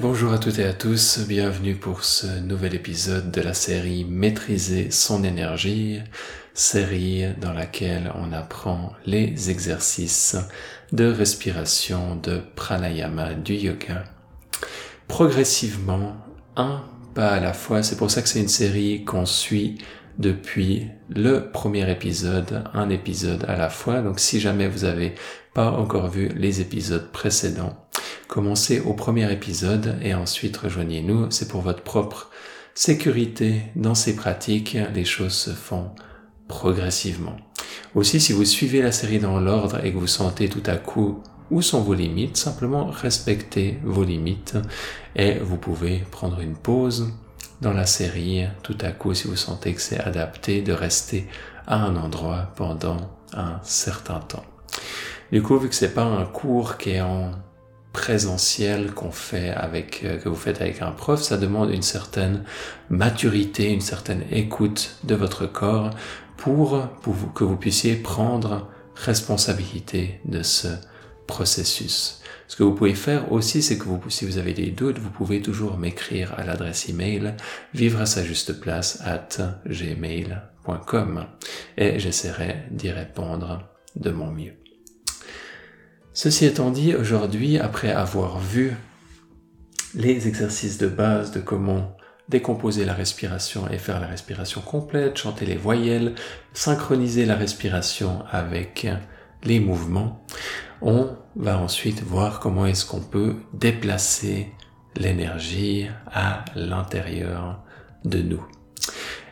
Bonjour à toutes et à tous, bienvenue pour ce nouvel épisode de la série Maîtriser son énergie, série dans laquelle on apprend les exercices de respiration, de pranayama, du yoga, progressivement, un pas à la fois. C'est pour ça que c'est une série qu'on suit depuis le premier épisode, un épisode à la fois. Donc si jamais vous avez pas encore vu les épisodes précédents, Commencez au premier épisode et ensuite rejoignez-nous. C'est pour votre propre sécurité dans ces pratiques. Les choses se font progressivement. Aussi, si vous suivez la série dans l'ordre et que vous sentez tout à coup où sont vos limites, simplement respectez vos limites et vous pouvez prendre une pause dans la série tout à coup si vous sentez que c'est adapté de rester à un endroit pendant un certain temps. Du coup, vu que c'est pas un cours qui est en présentiel qu'on fait avec euh, que vous faites avec un prof, ça demande une certaine maturité, une certaine écoute de votre corps pour, que vous puissiez prendre responsabilité de ce processus. Ce que vous pouvez faire aussi, c'est que vous, si vous avez des doutes, vous pouvez toujours m'écrire à l'adresse email vivre à sa juste place at gmail.com et j'essaierai d'y répondre de mon mieux. Ceci étant dit, aujourd'hui, après avoir vu les exercices de base de comment décomposer la respiration et faire la respiration complète, chanter les voyelles, synchroniser la respiration avec les mouvements, on va ensuite voir comment est-ce qu'on peut déplacer l'énergie à l'intérieur de nous.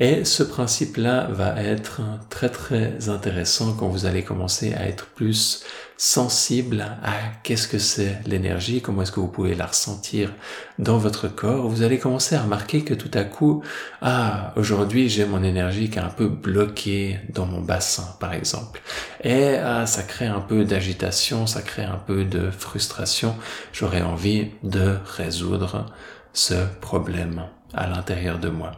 Et ce principe-là va être très très intéressant quand vous allez commencer à être plus sensible à qu'est-ce que c'est l'énergie, comment est-ce que vous pouvez la ressentir dans votre corps. Vous allez commencer à remarquer que tout à coup, ah, aujourd'hui j'ai mon énergie qui est un peu bloquée dans mon bassin, par exemple. Et ah, ça crée un peu d'agitation, ça crée un peu de frustration. J'aurais envie de résoudre ce problème à l'intérieur de moi.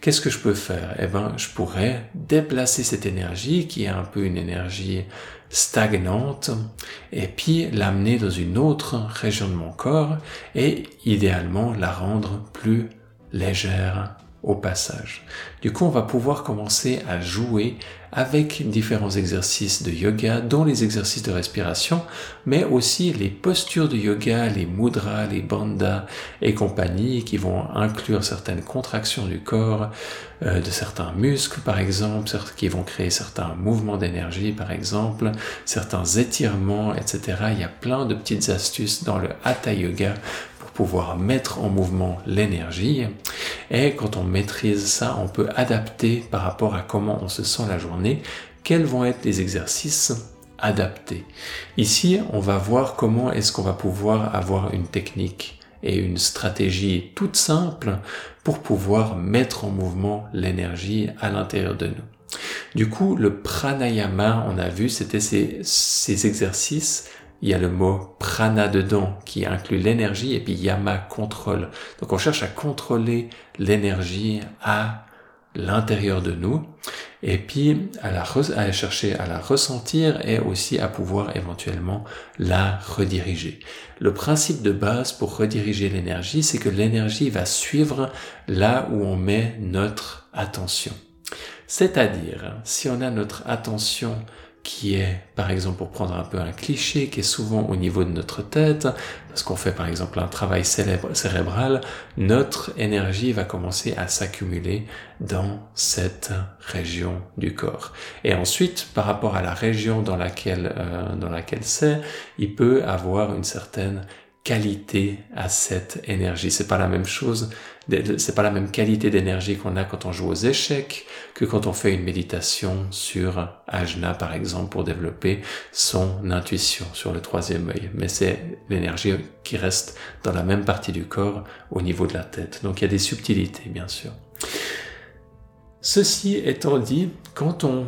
Qu'est-ce que je peux faire? Eh ben, je pourrais déplacer cette énergie qui est un peu une énergie stagnante et puis l'amener dans une autre région de mon corps et idéalement la rendre plus légère au passage. Du coup, on va pouvoir commencer à jouer avec différents exercices de yoga, dont les exercices de respiration, mais aussi les postures de yoga, les mudras, les bandhas et compagnie, qui vont inclure certaines contractions du corps, euh, de certains muscles par exemple, qui vont créer certains mouvements d'énergie par exemple, certains étirements, etc. Il y a plein de petites astuces dans le Hatha Yoga pouvoir mettre en mouvement l'énergie. Et quand on maîtrise ça, on peut adapter par rapport à comment on se sent la journée, quels vont être les exercices adaptés? Ici, on va voir comment est-ce qu'on va pouvoir avoir une technique et une stratégie toute simple pour pouvoir mettre en mouvement l'énergie à l'intérieur de nous. Du coup, le pranayama, on a vu, c'était ces, ces exercices il y a le mot prana dedans qui inclut l'énergie et puis yama contrôle. Donc on cherche à contrôler l'énergie à l'intérieur de nous et puis à, la à chercher à la ressentir et aussi à pouvoir éventuellement la rediriger. Le principe de base pour rediriger l'énergie, c'est que l'énergie va suivre là où on met notre attention. C'est-à-dire, si on a notre attention qui est, par exemple, pour prendre un peu un cliché, qui est souvent au niveau de notre tête, parce qu'on fait par exemple un travail cérébral, notre énergie va commencer à s'accumuler dans cette région du corps. Et ensuite, par rapport à la région dans laquelle, euh, dans laquelle c'est, il peut avoir une certaine qualité à cette énergie. C'est pas la même chose, c'est pas la même qualité d'énergie qu'on a quand on joue aux échecs que quand on fait une méditation sur ajna par exemple pour développer son intuition sur le troisième œil. Mais c'est l'énergie qui reste dans la même partie du corps au niveau de la tête. Donc il y a des subtilités bien sûr. Ceci étant dit, quand on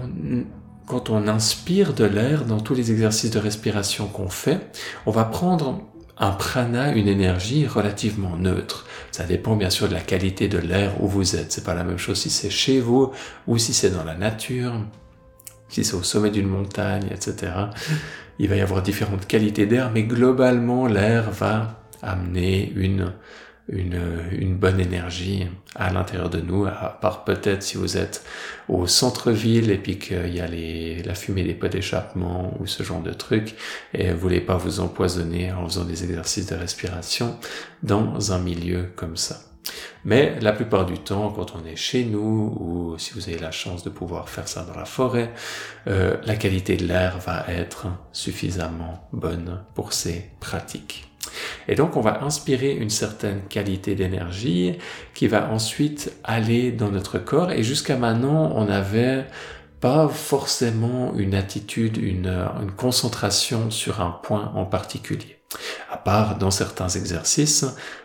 quand on inspire de l'air dans tous les exercices de respiration qu'on fait, on va prendre un prana, une énergie relativement neutre. Ça dépend bien sûr de la qualité de l'air où vous êtes. C'est pas la même chose si c'est chez vous ou si c'est dans la nature, si c'est au sommet d'une montagne, etc. Il va y avoir différentes qualités d'air, mais globalement l'air va amener une une, bonne énergie à l'intérieur de nous, à part peut-être si vous êtes au centre-ville et puis qu'il y a les, la fumée des pots d'échappement ou ce genre de trucs et vous voulez pas vous empoisonner en faisant des exercices de respiration dans un milieu comme ça. Mais la plupart du temps, quand on est chez nous ou si vous avez la chance de pouvoir faire ça dans la forêt, euh, la qualité de l'air va être suffisamment bonne pour ces pratiques. Et donc on va inspirer une certaine qualité d'énergie qui va ensuite aller dans notre corps et jusqu'à maintenant on n'avait pas forcément une attitude, une, concentration sur un point en particulier à part dans certains exercices,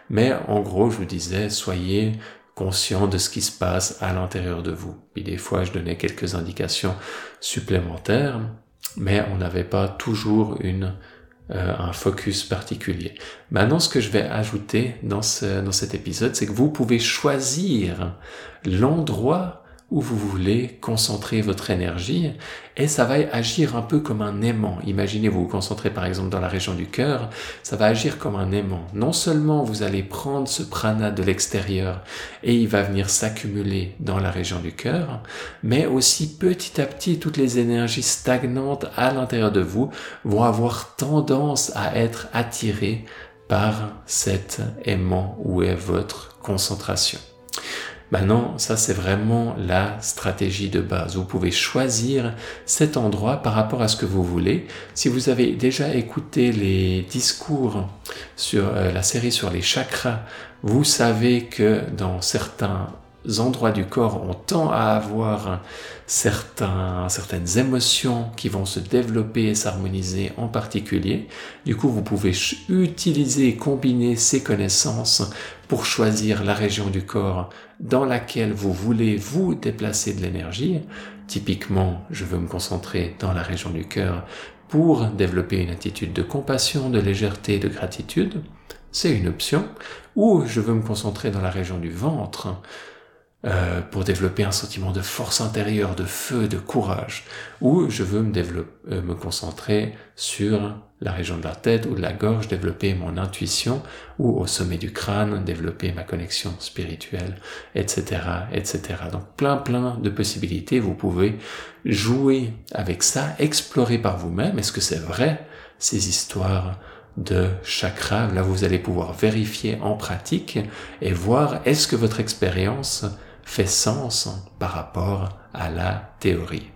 mais en gros, je vous disais, soyez conscient de ce qui se passe à l'intérieur de vous. Puis des fois, je donnais quelques indications supplémentaires, mais on n'avait pas toujours une, euh, un focus particulier. Maintenant, ce que je vais ajouter dans, ce, dans cet épisode, c'est que vous pouvez choisir l'endroit où vous voulez concentrer votre énergie et ça va agir un peu comme un aimant. Imaginez vous vous concentrez par exemple dans la région du cœur, ça va agir comme un aimant. Non seulement vous allez prendre ce prana de l'extérieur et il va venir s'accumuler dans la région du cœur, mais aussi petit à petit toutes les énergies stagnantes à l'intérieur de vous vont avoir tendance à être attirées par cet aimant où est votre concentration. Maintenant, ça c'est vraiment la stratégie de base. Vous pouvez choisir cet endroit par rapport à ce que vous voulez. Si vous avez déjà écouté les discours sur euh, la série sur les chakras, vous savez que dans certains endroits du corps, on tend à avoir certains, certaines émotions qui vont se développer et s'harmoniser en particulier. Du coup, vous pouvez utiliser et combiner ces connaissances pour choisir la région du corps dans laquelle vous voulez vous déplacer de l'énergie. Typiquement, je veux me concentrer dans la région du cœur pour développer une attitude de compassion, de légèreté, de gratitude. C'est une option. Ou je veux me concentrer dans la région du ventre euh, pour développer un sentiment de force intérieure, de feu, de courage, ou je veux me, développer, euh, me concentrer sur la région de la tête ou de la gorge, développer mon intuition, ou au sommet du crâne, développer ma connexion spirituelle, etc., etc. Donc plein plein de possibilités, vous pouvez jouer avec ça, explorer par vous-même, est-ce que c'est vrai ces histoires de chakra. Là, vous allez pouvoir vérifier en pratique et voir est-ce que votre expérience fait sens par rapport à la théorie.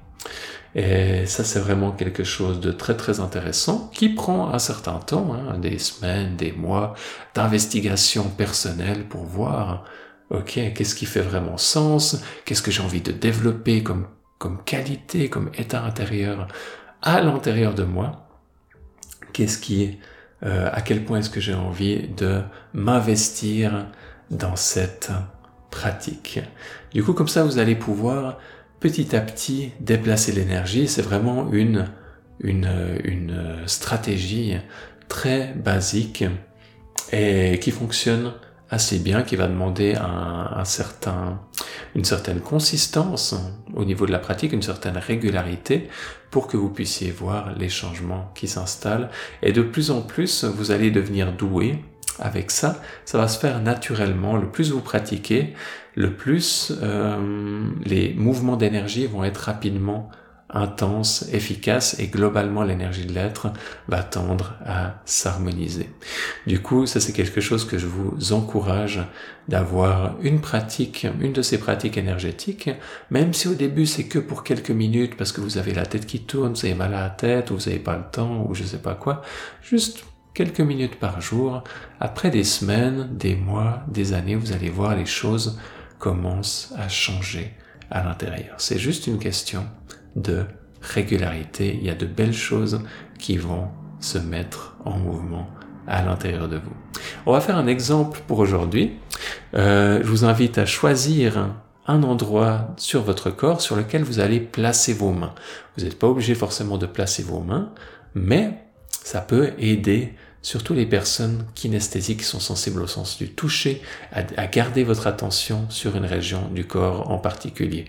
Et ça, c'est vraiment quelque chose de très très intéressant qui prend un certain temps, hein, des semaines, des mois d'investigation personnelle pour voir, ok, qu'est-ce qui fait vraiment sens, qu'est-ce que j'ai envie de développer comme, comme qualité, comme état intérieur à l'intérieur de moi, qu'est-ce qui, euh, à quel point est-ce que j'ai envie de m'investir dans cette pratique. Du coup, comme ça, vous allez pouvoir petit à petit déplacer l'énergie. C'est vraiment une, une, une stratégie très basique et qui fonctionne assez bien, qui va demander un, un, certain, une certaine consistance au niveau de la pratique, une certaine régularité pour que vous puissiez voir les changements qui s'installent. Et de plus en plus, vous allez devenir doué avec ça, ça va se faire naturellement. Le plus vous pratiquez, le plus euh, les mouvements d'énergie vont être rapidement intenses, efficaces et globalement l'énergie de l'être va tendre à s'harmoniser. Du coup, ça c'est quelque chose que je vous encourage d'avoir une pratique, une de ces pratiques énergétiques, même si au début c'est que pour quelques minutes parce que vous avez la tête qui tourne, vous avez mal à la tête ou vous n'avez pas le temps ou je sais pas quoi, juste quelques minutes par jour, après des semaines, des mois, des années, vous allez voir les choses commencent à changer à l'intérieur. C'est juste une question de régularité. Il y a de belles choses qui vont se mettre en mouvement à l'intérieur de vous. On va faire un exemple pour aujourd'hui. Euh, je vous invite à choisir un endroit sur votre corps sur lequel vous allez placer vos mains. Vous n'êtes pas obligé forcément de placer vos mains, mais ça peut aider surtout les personnes kinesthésiques qui sont sensibles au sens du toucher, à, garder votre attention sur une région du corps en particulier.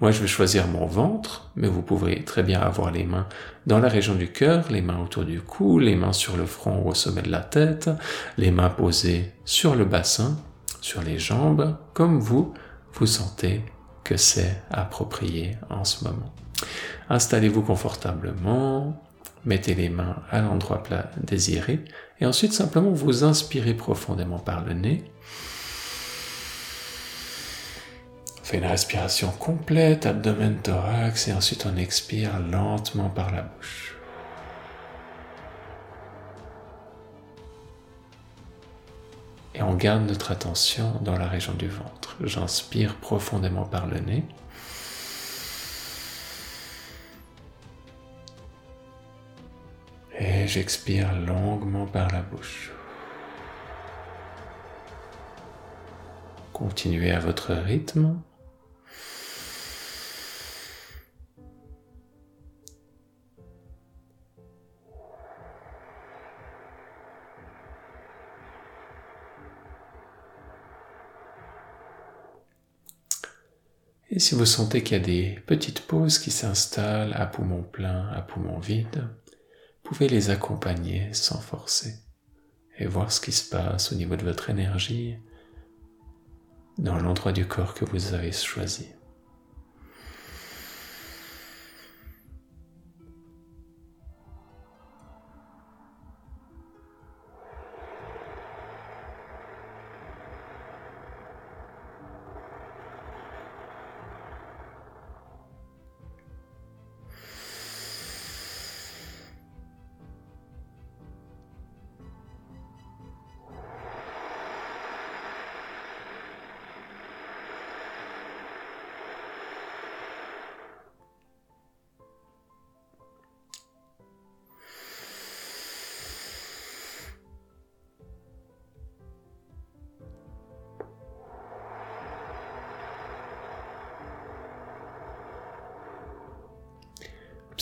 Moi, je vais choisir mon ventre, mais vous pouvez très bien avoir les mains dans la région du cœur, les mains autour du cou, les mains sur le front ou au sommet de la tête, les mains posées sur le bassin, sur les jambes, comme vous, vous sentez que c'est approprié en ce moment. Installez-vous confortablement, mettez les mains à l'endroit plat désiré, et ensuite simplement vous inspirez profondément par le nez. Faites une respiration complète, abdomen, thorax, et ensuite on expire lentement par la bouche. Et on garde notre attention dans la région du ventre. J'inspire profondément par le nez. Et j'expire longuement par la bouche. Continuez à votre rythme. Et si vous sentez qu'il y a des petites pauses qui s'installent à poumon plein, à poumon vide, pouvez les accompagner sans forcer et voir ce qui se passe au niveau de votre énergie dans l'endroit du corps que vous avez choisi.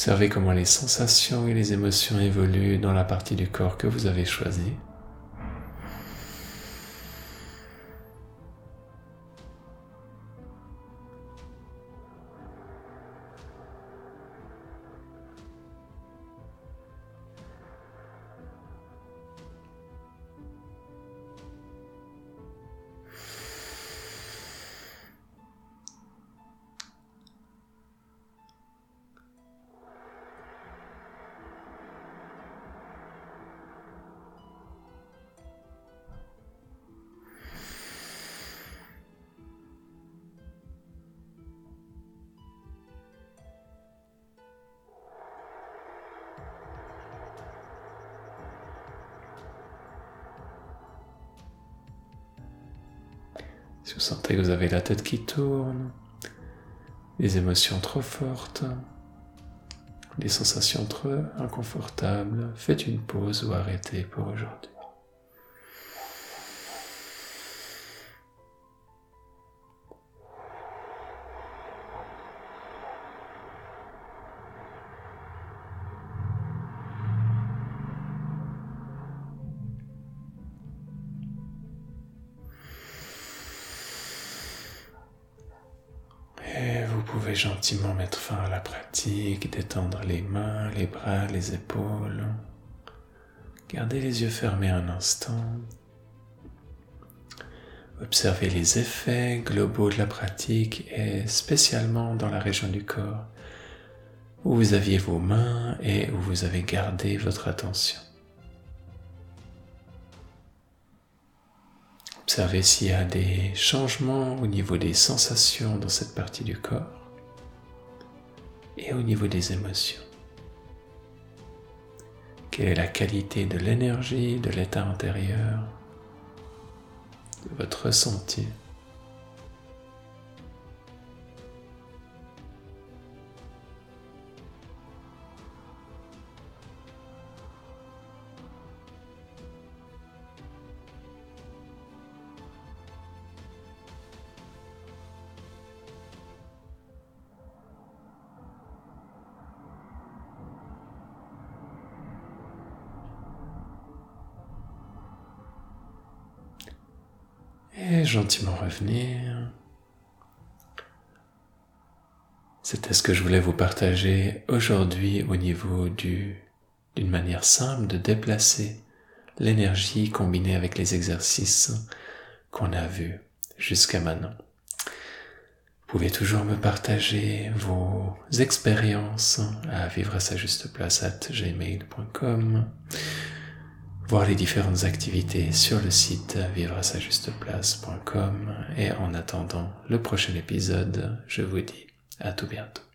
Observez comment les sensations et les émotions évoluent dans la partie du corps que vous avez choisie. Si vous sentez que vous avez la tête qui tourne, des émotions trop fortes, des sensations trop inconfortables, faites une pause ou arrêtez pour aujourd'hui. Pouvez gentiment mettre fin à la pratique, détendre les mains, les bras, les épaules. Gardez les yeux fermés un instant. Observez les effets globaux de la pratique et spécialement dans la région du corps où vous aviez vos mains et où vous avez gardé votre attention. Observez s'il y a des changements au niveau des sensations dans cette partie du corps et au niveau des émotions. Quelle est la qualité de l'énergie, de l'état intérieur, de votre ressenti? Gentiment revenir. C'était ce que je voulais vous partager aujourd'hui au niveau du, d'une manière simple de déplacer l'énergie combinée avec les exercices qu'on a vus jusqu'à maintenant. Vous pouvez toujours me partager vos expériences à vivre à sa juste place at gmail.com, voir les différentes activités sur le site vivre et en attendant le prochain épisode, je vous dis à tout bientôt.